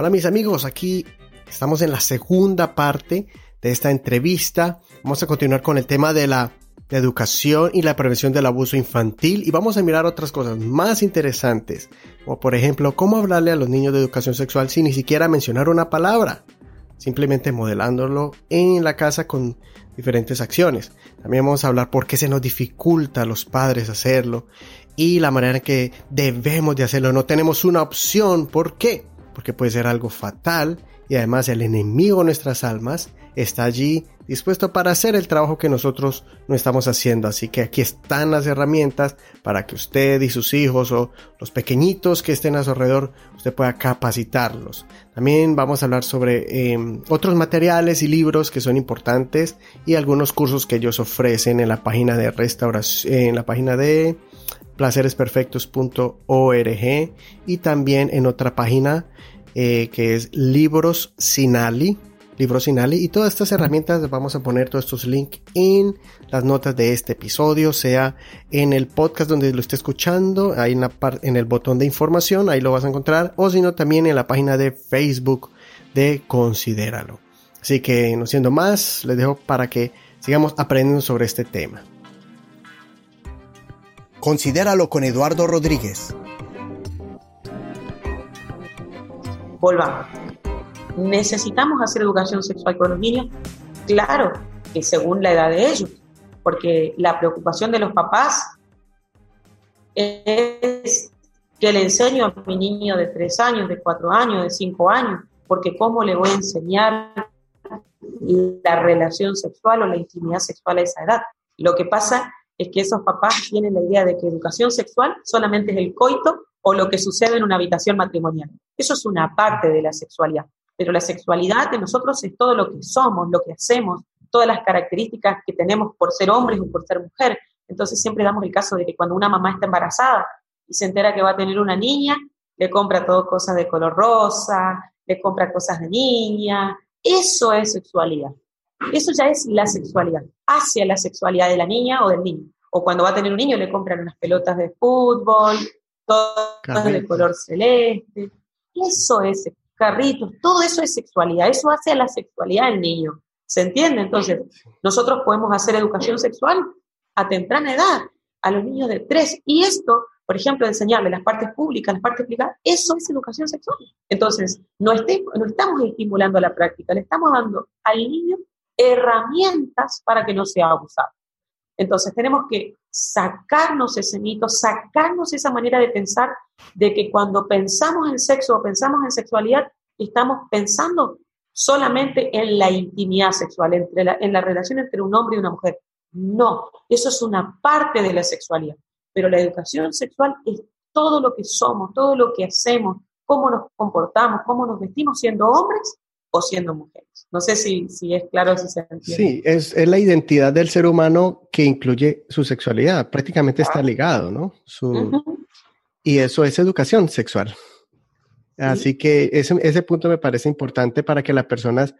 Hola mis amigos, aquí estamos en la segunda parte de esta entrevista. Vamos a continuar con el tema de la educación y la prevención del abuso infantil y vamos a mirar otras cosas más interesantes, como por ejemplo cómo hablarle a los niños de educación sexual sin ni siquiera mencionar una palabra, simplemente modelándolo en la casa con diferentes acciones. También vamos a hablar por qué se nos dificulta a los padres hacerlo y la manera en que debemos de hacerlo. No tenemos una opción. ¿Por qué? Porque puede ser algo fatal y además el enemigo de nuestras almas está allí dispuesto para hacer el trabajo que nosotros no estamos haciendo. Así que aquí están las herramientas para que usted y sus hijos o los pequeñitos que estén a su alrededor, usted pueda capacitarlos. También vamos a hablar sobre em, otros materiales y libros que son importantes y algunos cursos que ellos ofrecen en la página de restauración, en la página de placeresperfectos.org y también en otra página eh, que es Libros Sinali, Libros Sinali, y todas estas herramientas vamos a poner todos estos links en las notas de este episodio, sea en el podcast donde lo esté escuchando, ahí en, en el botón de información, ahí lo vas a encontrar, o si no también en la página de Facebook de Considéralo. Así que no siendo más, les dejo para que sigamos aprendiendo sobre este tema. Considéralo con Eduardo Rodríguez. volvamos. ¿Necesitamos hacer educación sexual con los niños? Claro, que según la edad de ellos, porque la preocupación de los papás es que le enseño a mi niño de tres años, de cuatro años, de cinco años, porque cómo le voy a enseñar la relación sexual o la intimidad sexual a esa edad. Lo que pasa es que esos papás tienen la idea de que educación sexual solamente es el coito o lo que sucede en una habitación matrimonial. Eso es una parte de la sexualidad, pero la sexualidad de nosotros es todo lo que somos, lo que hacemos, todas las características que tenemos por ser hombres o por ser mujer. Entonces siempre damos el caso de que cuando una mamá está embarazada y se entera que va a tener una niña, le compra todo cosas de color rosa, le compra cosas de niña. Eso es sexualidad. Eso ya es la sexualidad, hacia la sexualidad de la niña o del niño. O cuando va a tener un niño le compran unas pelotas de fútbol, todo de color celeste. Eso es carritos, todo eso es sexualidad, eso hace a la sexualidad del niño. ¿Se entiende? Entonces, nosotros podemos hacer educación sexual a temprana edad, a los niños de tres. Y esto, por ejemplo, enseñarle las partes públicas, las partes privadas, eso es educación sexual. Entonces, no, no estamos estimulando la práctica, le estamos dando al niño herramientas para que no sea abusado. Entonces, tenemos que sacarnos ese mito, sacarnos esa manera de pensar de que cuando pensamos en sexo o pensamos en sexualidad, estamos pensando solamente en la intimidad sexual, entre en la relación entre un hombre y una mujer. No, eso es una parte de la sexualidad, pero la educación sexual es todo lo que somos, todo lo que hacemos, cómo nos comportamos, cómo nos vestimos siendo hombres o siendo mujeres. No sé si, si es claro si se entiende. Sí, es, es, la identidad del ser humano que incluye su sexualidad, prácticamente está ligado, ¿no? Su, Y eso es educación sexual. Así que ese, ese, punto me parece importante para que las personas,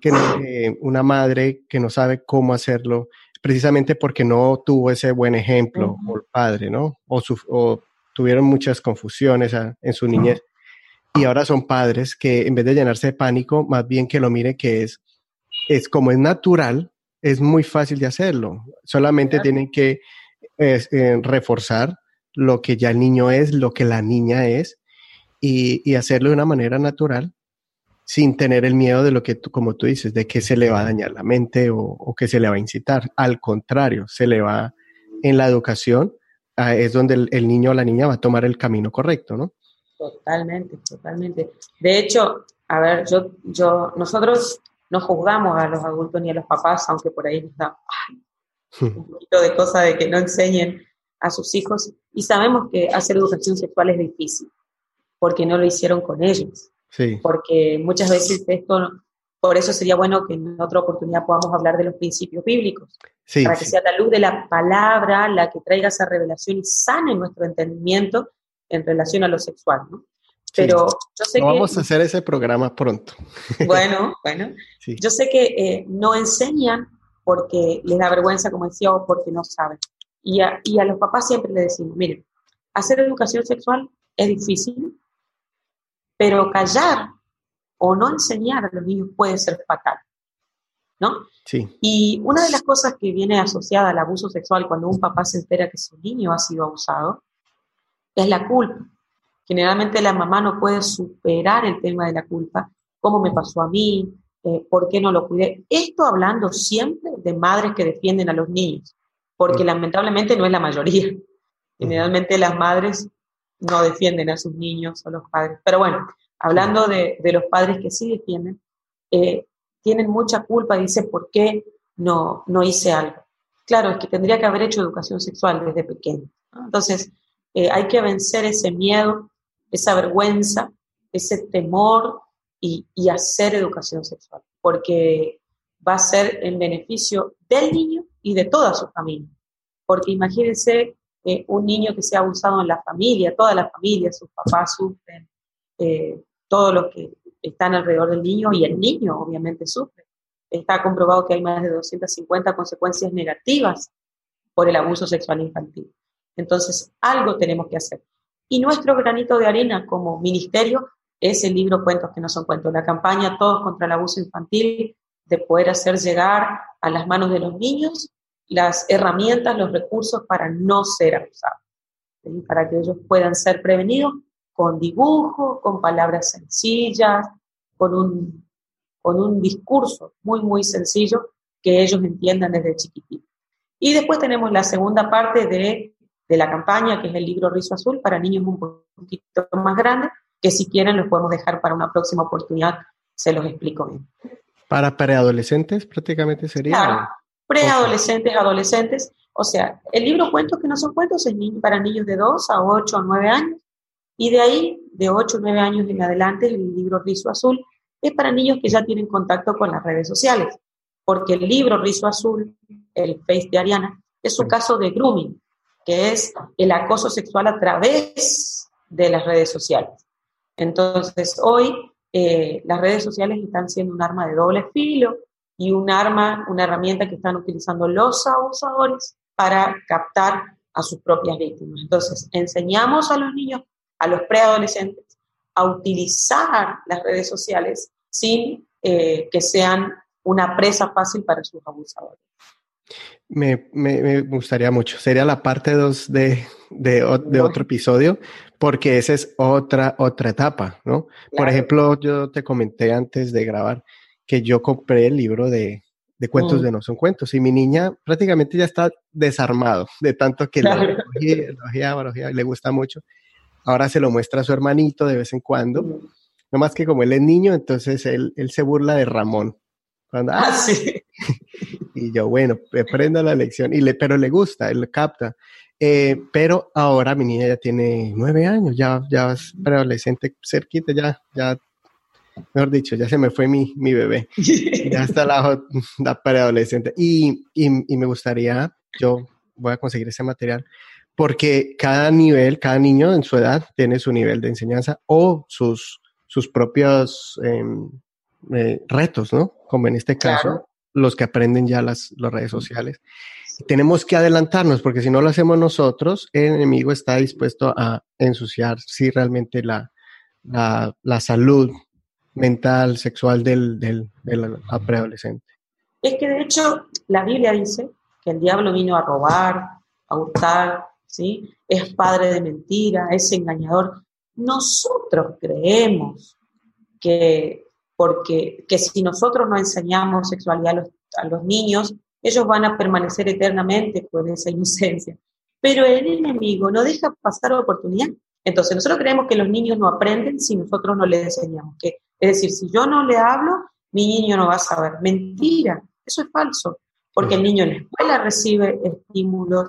que eh, una madre que no sabe cómo hacerlo, precisamente porque no tuvo ese buen ejemplo, el padre, ¿no? O, su, o tuvieron muchas confusiones en su niñez y ahora son padres que en vez de llenarse de pánico, más bien que lo mire que es, es como es natural, es muy fácil de hacerlo. Solamente tienen que eh, reforzar lo que ya el niño es, lo que la niña es, y, hacerlo de una manera natural, sin tener el miedo de lo que, tú, como tú dices, de que se le va a dañar la mente o, que se le va a incitar. Al contrario, se le va en la educación, ah, es donde el, el niño o la niña va a tomar el camino correcto, ¿no? Totalmente, totalmente. De hecho, a ver, yo, yo, nosotros no juzgamos a los adultos ni a los papás, aunque por ahí nos da un poquito de cosa de que no enseñen a sus hijos. Y sabemos que hacer educación sexual es difícil, porque no lo hicieron con ellos. Sí. Porque muchas veces esto, por eso sería bueno que en otra oportunidad podamos hablar de los principios bíblicos, para que sea la luz de la palabra la que traiga esa revelación y sane nuestro entendimiento en relación a lo sexual, ¿no? Pero yo sé que... Vamos a hacer ese programa pronto. Bueno, bueno. Yo sé que eh, no enseñan porque les da vergüenza, como decía, o porque no saben. Y a, y a los papás siempre les decimos, miren, hacer educación sexual es difícil, pero callar o no enseñar a los niños puede ser fatal. ¿No? Sí. Y una de las cosas que viene asociada al abuso sexual cuando un papá se entera que su niño ha sido abusado es la culpa. Generalmente la mamá no puede superar el tema de la culpa. ¿Cómo me pasó a mí? Eh, ¿Por qué no lo cuidé? Esto hablando siempre de madres que defienden a los niños, porque lamentablemente no es la mayoría. Generalmente las madres no defienden a sus niños o los padres. Pero bueno, hablando de, los padres que sí defienden, eh, tienen mucha culpa, dice, ¿por qué no, no hice algo? Claro, es que tendría que haber hecho educación sexual desde pequeño. Entonces, eh, hay que vencer ese miedo, esa vergüenza, ese temor y, hacer educación sexual, porque va a ser en beneficio del niño y de toda su familia. Porque imagínense eh, un niño que sea abusado en la familia, toda la familia, sus papás sufren, eh, todos los que están alrededor del niño y el niño obviamente sufre. Está comprobado que hay más de 250 consecuencias negativas por el abuso sexual infantil. Entonces, algo tenemos que hacer. Y nuestro granito de arena como ministerio es el libro Cuentos que no son cuentos, la campaña Todos contra el abuso infantil, de poder hacer llegar a las manos de los niños las herramientas, los recursos para no ser abusados, para que ellos puedan ser prevenidos con dibujo, con palabras sencillas, con un, con un discurso muy, muy sencillo que ellos entiendan desde chiquititos. Y después tenemos la segunda parte de, de la campaña, que es el libro Rizo Azul, para niños un poquito más grandes, que si quieren los podemos dejar para una próxima oportunidad, se los explico bien. Para preadolescentes prácticamente sería preadolescentes, adolescentes. O sea, el libro Cuentos que no son cuentos es para niños de 2 a 8 o 9 años. Y de ahí, de 8 o 9 años en adelante, el libro Rizo Azul es para niños que ya tienen contacto con las redes sociales. Porque el libro Rizo Azul, el Face de Ariana, es un caso de grooming, que es el acoso sexual a través de las redes sociales. Entonces, hoy eh, las redes sociales están siendo un arma de doble filo y un arma, una herramienta que están utilizando los abusadores para captar a sus propias víctimas. Entonces, enseñamos a los niños, a los preadolescentes, a utilizar las redes sociales sin eh, que sean una presa fácil para sus abusadores. Me, me, gustaría mucho. Sería la parte 2 de, de, otro episodio, porque esa es otra, otra etapa, ¿no? Por ejemplo, yo te comenté antes de grabar que yo compré el libro de, de cuentos mm. de no son cuentos y mi niña prácticamente ya está desarmado de tanto que claro. lo le gusta mucho. Ahora se lo muestra a su hermanito de vez en cuando. Mm. No más que como él es niño, entonces él, él se burla de Ramón. Cuando, ah, sí. Y yo, bueno, aprenda la lección, y le, pero le gusta, él capta. Eh, pero ahora mi niña ya tiene nueve años, ya, ya es preadolescente cerquita, ya, ya mejor dicho, ya se me fue mi, mi bebé. ya está la, la preadolescente. Y, y, y, me gustaría, yo voy a conseguir ese material, porque cada nivel, cada niño en su edad tiene su nivel de enseñanza o sus, sus propios em, eh, retos, ¿no? Como en este caso, los que aprenden ya las, las redes sociales. Tenemos que adelantarnos, porque si no lo hacemos nosotros, el enemigo está dispuesto a ensuciar si realmente la, la, la salud mental, sexual del, del, preadolescente. Es que de hecho la Biblia dice que el diablo vino a robar, a hurtar, ¿sí? es padre de mentira, es engañador. Nosotros creemos que, porque, que si nosotros no enseñamos sexualidad a los, a los niños, ellos van a permanecer eternamente con esa inocencia. Pero el enemigo no deja pasar oportunidad. Entonces, nosotros creemos que los niños no aprenden si nosotros no les enseñamos, que es decir, si yo no le hablo, mi niño no va a saber. Mentira, eso es falso, porque el niño en la escuela recibe estímulos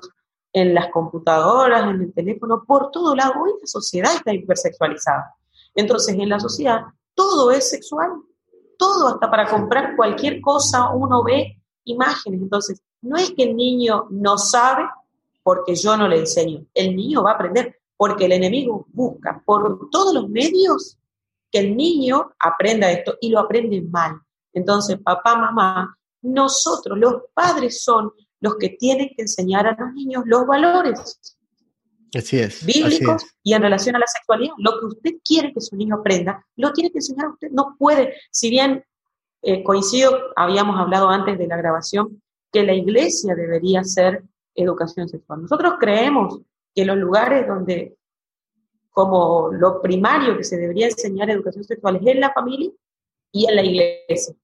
en las computadoras, en el teléfono, por todo lado. Hoy la sociedad está hipersexualizada. Entonces, en la sociedad todo es sexual, todo, hasta para comprar cualquier cosa uno ve imágenes. Entonces, no es que el niño no sabe porque yo no le enseño, el niño va a aprender porque el enemigo busca por todos los medios que el niño aprenda esto y lo aprende mal. Entonces, papá, mamá, nosotros, los padres, son los que tienen que enseñar a los niños los valores. Así es, bíblicos y en relación a la sexualidad. Lo que usted quiere que su niño aprenda, lo tiene que enseñar a usted. No puede, si bien eh, coincido, habíamos hablado antes de la grabación, que la iglesia debería ser educación sexual. Nosotros creemos que los lugares donde, como lo primario que se debería enseñar educación sexual es en la familia y en la iglesia,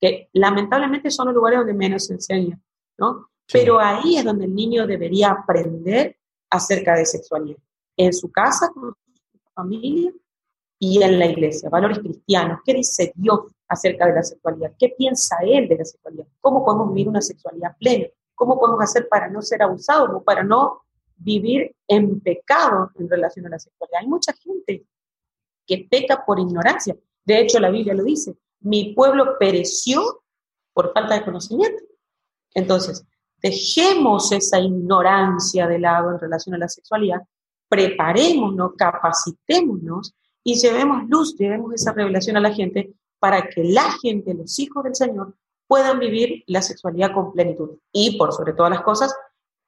que lamentablemente son los lugares donde menos se enseña, ¿no? Pero ahí es donde el niño debería aprender acerca de sexualidad, en su casa, con su familia y en la iglesia, valores cristianos, qué dice Dios acerca de la sexualidad, qué piensa Él de la sexualidad, cómo podemos vivir una sexualidad plena, cómo podemos hacer para no ser abusados o para no vivir en pecado en relación a la sexualidad. Hay mucha gente que peca por ignorancia. De hecho, la Biblia lo dice, mi pueblo pereció por falta de conocimiento. Entonces, dejemos esa ignorancia de lado en relación a la sexualidad, preparémonos, capacitémonos y llevemos luz, llevemos esa revelación a la gente para que la gente, los hijos del Señor, puedan vivir la sexualidad con plenitud. Y por sobre todas las cosas,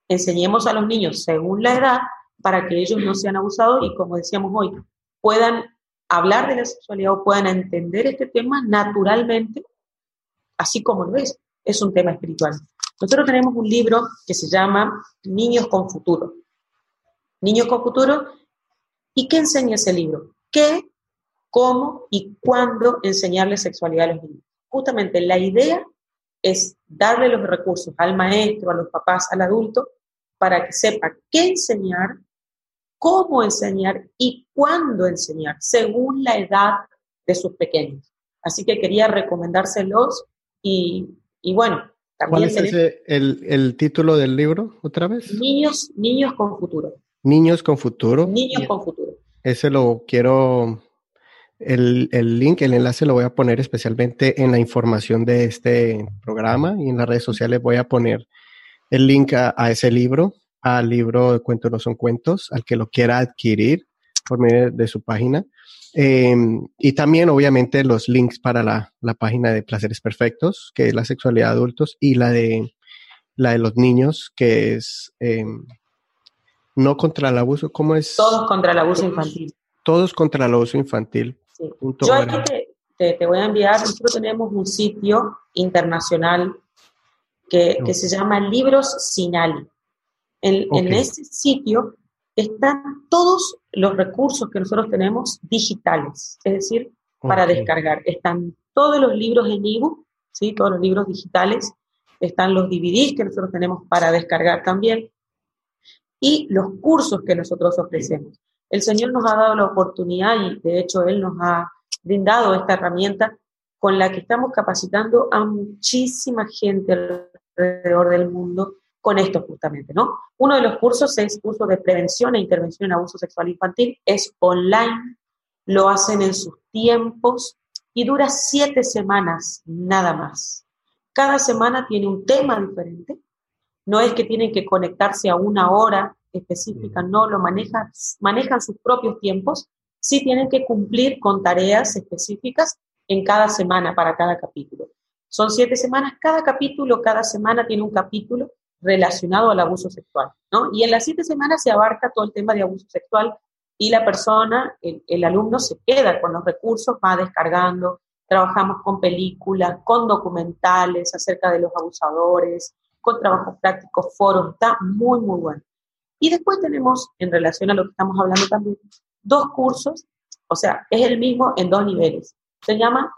enseñemos a los niños según la edad para que ellos no sean abusados y, como decíamos hoy, puedan hablar de la sexualidad o puedan entender este tema naturalmente, así como lo es. Es un tema espiritual. Nosotros tenemos un libro que se llama Niños con Futuro. Niños con Futuro. ¿Y qué enseña ese libro? ¿Qué, cómo y cuándo enseñarle sexualidad a los niños? Justamente la idea es darle los recursos al maestro, a los papás, al adulto, para que sepa qué enseñar, cómo enseñar y cuándo enseñar, según la edad de sus pequeños. Así que quería recomendárselos y, y bueno, ¿Cuál es el, título del libro otra vez? Niños, niños con futuro. Niños con futuro. Niños con futuro. Ese lo quiero, el, link, el enlace lo voy a poner especialmente en la información de este programa y en las redes sociales voy a poner el link a, ese libro, al libro de Cuentos no son cuentos, al que lo quiera adquirir por medio de su página. Em, y también, obviamente, los links para la, página de Placeres Perfectos, que es la sexualidad de adultos, y la de, la de los niños, que es em, no contra el abuso, ¿cómo es? Todos contra el abuso infantil. Todos contra el abuso infantil. Yo aquí te, voy a enviar, nosotros tenemos un sitio internacional que, se llama Libros Sinali. En, en ese sitio están todos los recursos que nosotros tenemos digitales, es decir, para descargar. Están todos los libros en ebook, ¿sí? todos los libros digitales, están los DVDs que nosotros tenemos para descargar también y los cursos que nosotros ofrecemos. El Señor nos ha dado la oportunidad y de hecho Él nos ha brindado esta herramienta con la que estamos capacitando a muchísima gente alrededor del mundo con esto justamente, ¿no? Uno de los cursos es curso de prevención e intervención en abuso sexual infantil, es online, lo hacen en sus tiempos y dura siete semanas nada más. Cada semana tiene un tema diferente, no es que tienen que conectarse a una hora específica, no, lo manejan, manejan sus propios tiempos, sí tienen que cumplir con tareas específicas en cada semana para cada capítulo. Son siete semanas, cada capítulo, cada semana tiene un capítulo relacionado al abuso sexual, ¿no? Y en las siete semanas se abarca todo el tema de abuso sexual y la persona, el, alumno se queda con los recursos, va descargando, trabajamos con películas, con documentales acerca de los abusadores, con trabajos prácticos, foros, está muy, muy bueno. Y después tenemos, en relación a lo que estamos hablando también, dos cursos, o sea, es el mismo en dos niveles. Se llama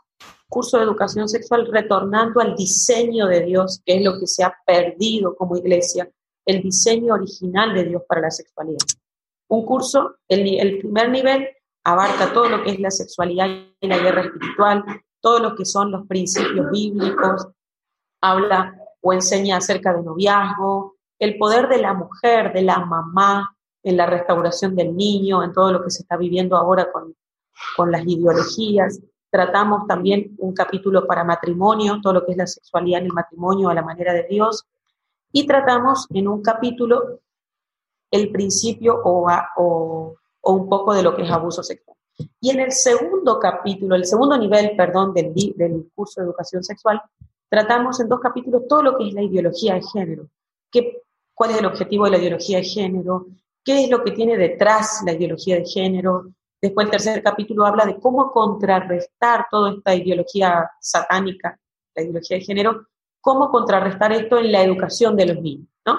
curso de educación sexual retornando al diseño de Dios, que es lo que se ha perdido como iglesia, el diseño original de Dios para la sexualidad. Un curso, el, primer nivel abarca todo lo que es la sexualidad y la guerra espiritual, todo lo que son los principios bíblicos, habla o enseña acerca de noviazgo, el poder de la mujer, de la mamá, en la restauración del niño, en todo lo que se está viviendo ahora con, con las ideologías. Tratamos también un capítulo para matrimonio, todo lo que es la sexualidad en el matrimonio a la manera de Dios. Y tratamos en un capítulo el principio o, o, un poco de lo que es abuso sexual. Y en el segundo capítulo, el segundo nivel, perdón, del, del curso de educación sexual, tratamos en dos capítulos todo lo que es la ideología de género. ¿Qué, ¿Cuál es el objetivo de la ideología de género? qué es lo que tiene detrás la ideología de género. Después el tercer capítulo habla de cómo contrarrestar toda esta ideología satánica, la ideología de género, cómo contrarrestar esto en la educación de los niños, ¿no?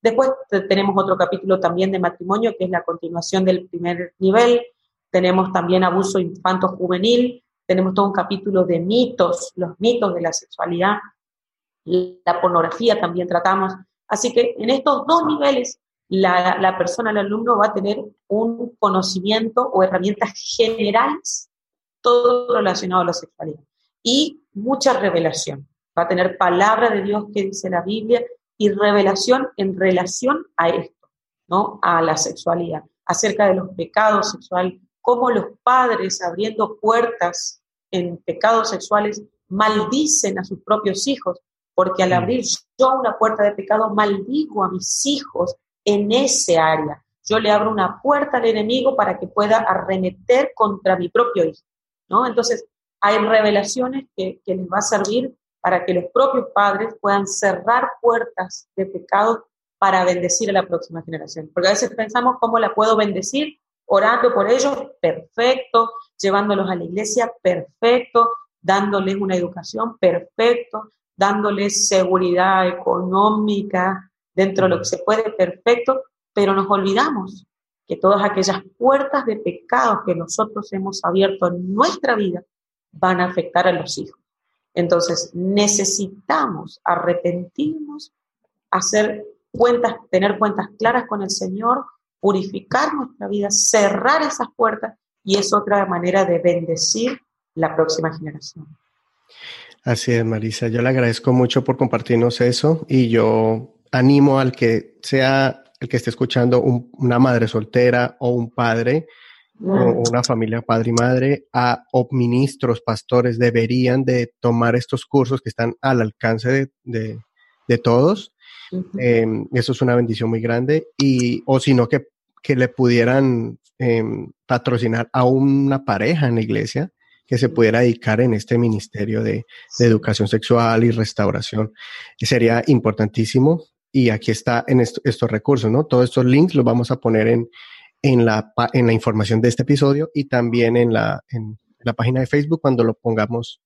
Después tenemos otro capítulo también de matrimonio, que es la continuación del primer nivel. Tenemos también abuso infanto-juvenil. Tenemos todo un capítulo de mitos, los mitos de la sexualidad. La pornografía también tratamos. Así que en estos dos niveles, la, la persona, el alumno, va a tener un conocimiento o herramientas generales, todo relacionado a la sexualidad. Y mucha revelación. Va a tener palabra de Dios que dice la Biblia y revelación en relación a esto, ¿no? A la sexualidad, acerca de los pecados sexuales, cómo los padres abriendo puertas en pecados sexuales maldicen a sus propios hijos, porque al mm. abrir yo una puerta de pecado maldigo a mis hijos en ese área. Yo le abro una puerta al enemigo para que pueda arremeter contra mi propio hijo, ¿no? Entonces, hay revelaciones que, que les va a servir para que los propios padres puedan cerrar puertas de pecado para bendecir a la próxima generación. Porque a veces pensamos cómo la puedo bendecir, orando por ellos, perfecto, llevándolos a la iglesia, perfecto, dándoles una educación, perfecto, dándoles seguridad económica dentro de lo que se puede, perfecto, pero nos olvidamos que todas aquellas puertas de pecado que nosotros hemos abierto en nuestra vida van a afectar a los hijos. Entonces, necesitamos arrepentirnos, hacer cuentas, tener cuentas claras con el Señor, purificar nuestra vida, cerrar esas puertas y es otra manera de bendecir la próxima generación. Así es, Marisa. Yo le agradezco mucho por compartirnos eso y yo animo al que sea el que esté escuchando una madre soltera o un padre una familia padre y madre, a, o ministros, pastores, deberían de tomar estos cursos que están al alcance de, de, todos. Em, eso es una bendición muy grande. Y, o sino que, que le pudieran em, patrocinar a una pareja en la iglesia que se pudiera dedicar en este ministerio de, de educación sexual y restauración. Sería importantísimo. Y aquí está en estos recursos, ¿no? Todos estos links los vamos a poner en, en la, en la información de este episodio y también en la, en la página de Facebook cuando lo pongamos,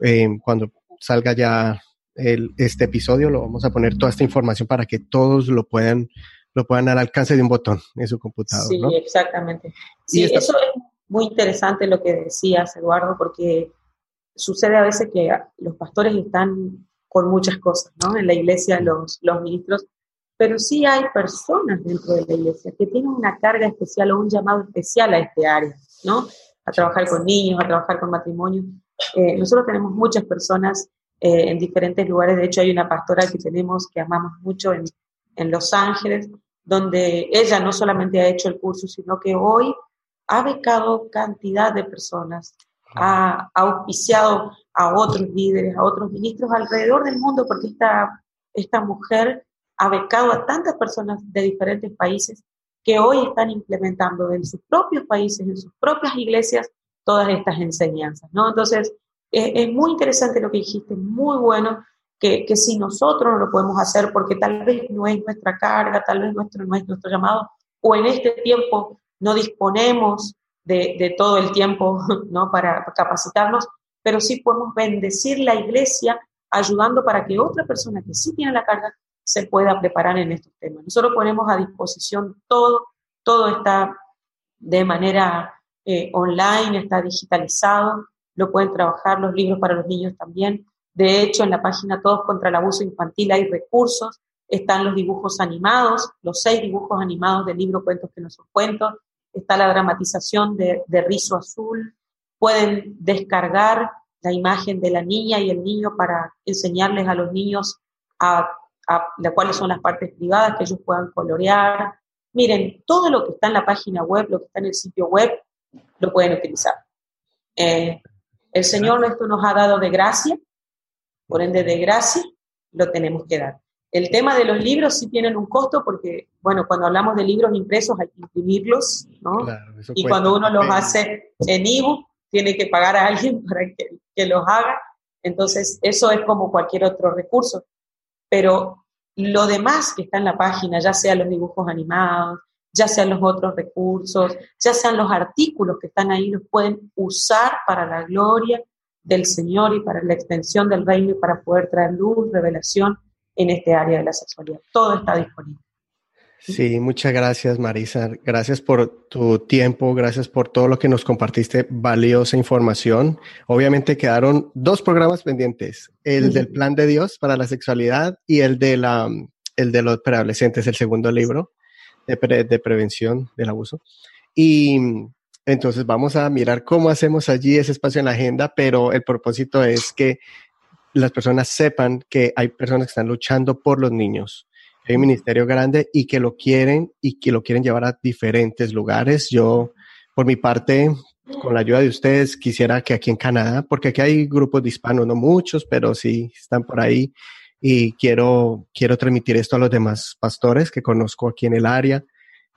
eh, cuando salga ya el, este episodio, lo vamos a poner toda esta información para que todos lo puedan, lo puedan al alcance de un botón en su computador. Sí, exactamente. Sí, eso es muy interesante lo que decías, Eduardo, porque sucede a veces que los pastores están con muchas cosas, ¿no? En la iglesia los, los ministros pero sí hay personas dentro de la iglesia que tienen una carga especial o un llamado especial a este área, ¿no? A trabajar con niños, a trabajar con matrimonio. Eh, nosotros tenemos muchas personas eh, en diferentes lugares, de hecho hay una pastora que tenemos que amamos mucho en, en Los Ángeles, donde ella no solamente ha hecho el curso, sino que hoy ha becado cantidad de personas, ha, ha auspiciado a otros líderes, a otros ministros alrededor del mundo, porque esta, esta mujer ha becado a tantas personas de diferentes países que hoy están implementando en sus propios países, en sus propias iglesias, todas estas enseñanzas, ¿no? Entonces, es muy interesante lo que dijiste, muy bueno, que, que, si nosotros no lo podemos hacer porque tal vez no es nuestra carga, tal vez nuestro, no es nuestro llamado, o en este tiempo no disponemos de, de todo el tiempo, ¿no? Para capacitarnos, pero sí podemos bendecir la iglesia ayudando para que otra persona que sí tiene la carga se pueda preparar en estos temas. Nosotros ponemos a disposición todo, todo está de manera eh, online, está digitalizado, lo pueden trabajar los libros para los niños también. De hecho, en la página Todos contra el Abuso Infantil hay recursos, están los dibujos animados, los seis dibujos animados del libro Cuentos que no son cuentos, está la dramatización de, de Rizo Azul, pueden descargar la imagen de la niña y el niño para enseñarles a los niños a a, cuáles son las partes privadas que ellos puedan colorear. Miren, todo lo que está en la página web, lo que está en el sitio web, lo pueden utilizar. Eh, el Señor nuestro nos ha dado de gracia, por ende de gracia lo tenemos que dar. El tema de los libros sí tienen un costo porque, bueno, cuando hablamos de libros impresos hay que imprimirlos, ¿no? y cuando uno los hace en ebook, tiene que pagar a alguien para que, que los haga. Entonces, eso es como cualquier otro recurso pero lo demás que está en la página, ya sea los dibujos animados, ya sean los otros recursos, ya sean los artículos que están ahí, los pueden usar para la gloria del Señor y para la extensión del reino y para poder traer luz, revelación en este área de la sexualidad. Todo está disponible. Sí, muchas gracias Marisa. Gracias por tu tiempo, gracias por todo lo que nos compartiste, valiosa información. Obviamente quedaron dos programas pendientes, el del plan de Dios para la sexualidad y el de, la, el de los preadolescentes, el segundo libro de, de prevención del abuso. Y entonces vamos a mirar cómo hacemos allí ese espacio en la agenda, pero el propósito es que las personas sepan que hay personas que están luchando por los niños hay un ministerio grande y que lo quieren y que lo quieren llevar a diferentes lugares. Yo, por mi parte, con la ayuda de ustedes, quisiera que aquí en Canadá, porque aquí hay grupos de hispanos, no muchos, pero sí están por ahí y quiero, quiero transmitir esto a los demás pastores que conozco aquí en el área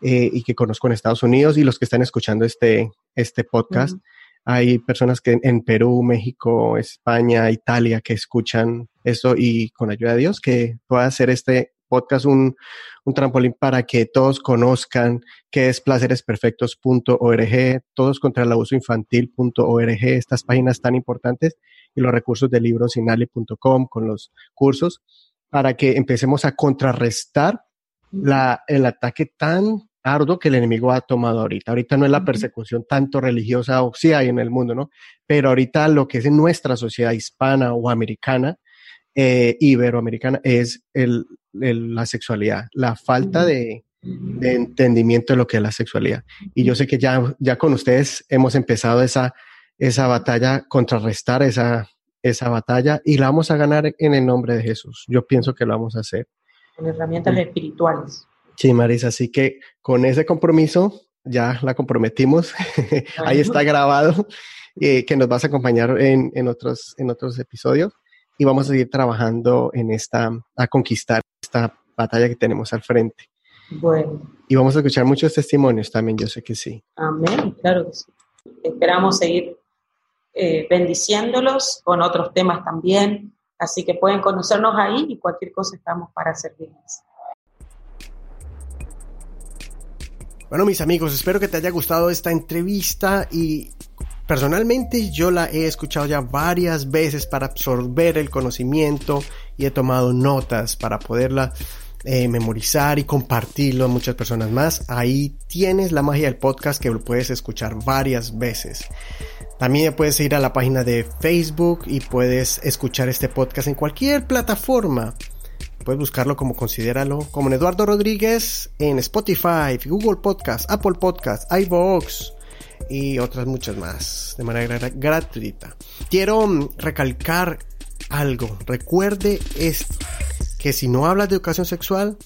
eh, y que conozco en Estados Unidos y los que están escuchando este, este podcast. Hay personas que en Perú, México, España, Italia que escuchan esto y con ayuda de Dios que pueda hacer este podcast un, un trampolín para que todos conozcan qué es placeresperfectos.org, todos contra el abuso infantil.org, estas páginas tan importantes y los recursos de librosinali.com con los cursos para que empecemos a contrarrestar la, el ataque tan arduo que el enemigo ha tomado ahorita. Ahorita no es la persecución tanto religiosa o sí hay en el mundo, ¿no? Pero ahorita lo que es en nuestra sociedad hispana o americana, eh, iberoamericana, es el, la sexualidad, la falta de, entendimiento de lo que es la sexualidad. Y yo sé que ya, ya con ustedes hemos empezado esa, esa batalla, contrarrestar esa, esa batalla y la vamos a ganar en el nombre de Jesús. Yo pienso que lo vamos a hacer. Con herramientas espirituales. Sí, Marisa, así que con ese compromiso ya la comprometimos. Ahí está grabado, eh, que nos vas a acompañar en, en, otros, en otros episodios y vamos a seguir trabajando en esta, a conquistar esta batalla que tenemos al frente. Bueno. Y vamos a escuchar muchos testimonios también, yo sé que sí. Amén, claro que sí. Esperamos seguir eh, bendiciéndolos con otros temas también, así que pueden conocernos ahí y cualquier cosa estamos para servirles. Bueno, mis amigos, espero que te haya gustado esta entrevista y Personalmente yo la he escuchado ya varias veces para absorber el conocimiento y he tomado notas para poderla eh, memorizar y compartirlo a muchas personas más. Ahí tienes la magia del podcast que lo puedes escuchar varias veces. También puedes ir a la página de Facebook y puedes escuchar este podcast en cualquier plataforma. Puedes buscarlo como considéralo, como en Eduardo Rodríguez en Spotify, Google Podcast, Apple Podcast, iVoox, y otras muchas más de manera gratuita. Quiero mm, recalcar algo. Recuerde esto, que si no hablas de educación sexual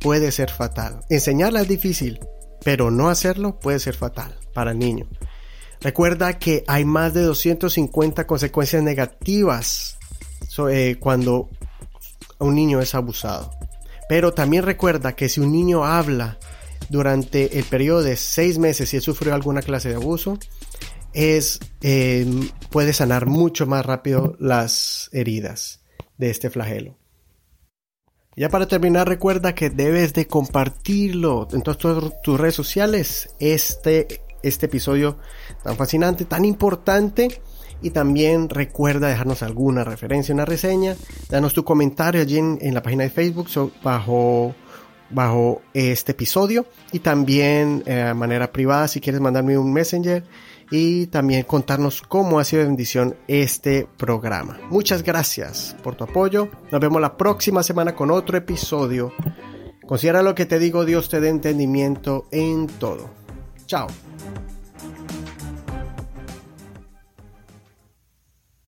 puede ser fatal. Enseñarla es difícil, pero no hacerlo puede ser fatal para el niño. Recuerda que hay más de 250 consecuencias negativas eh, cuando un niño es abusado. Pero también recuerda que si un niño habla durante el periodo de seis meses si él sufrió alguna clase de abuso, es, em, puede sanar mucho más rápido las heridas de este flagelo. Ya para terminar, recuerda que debes de compartirlo en todas tus redes sociales, este, este episodio tan fascinante, tan importante. Y también recuerda dejarnos alguna referencia, una reseña. Danos tu comentario allí en, la página de Facebook bajo bajo este episodio y también eh, de manera privada si quieres mandarme un messenger y también contarnos cómo ha sido bendición este programa. Muchas gracias por tu apoyo. Nos vemos la próxima semana con otro episodio. Considera lo que te digo, Dios te dé entendimiento en todo. Chao.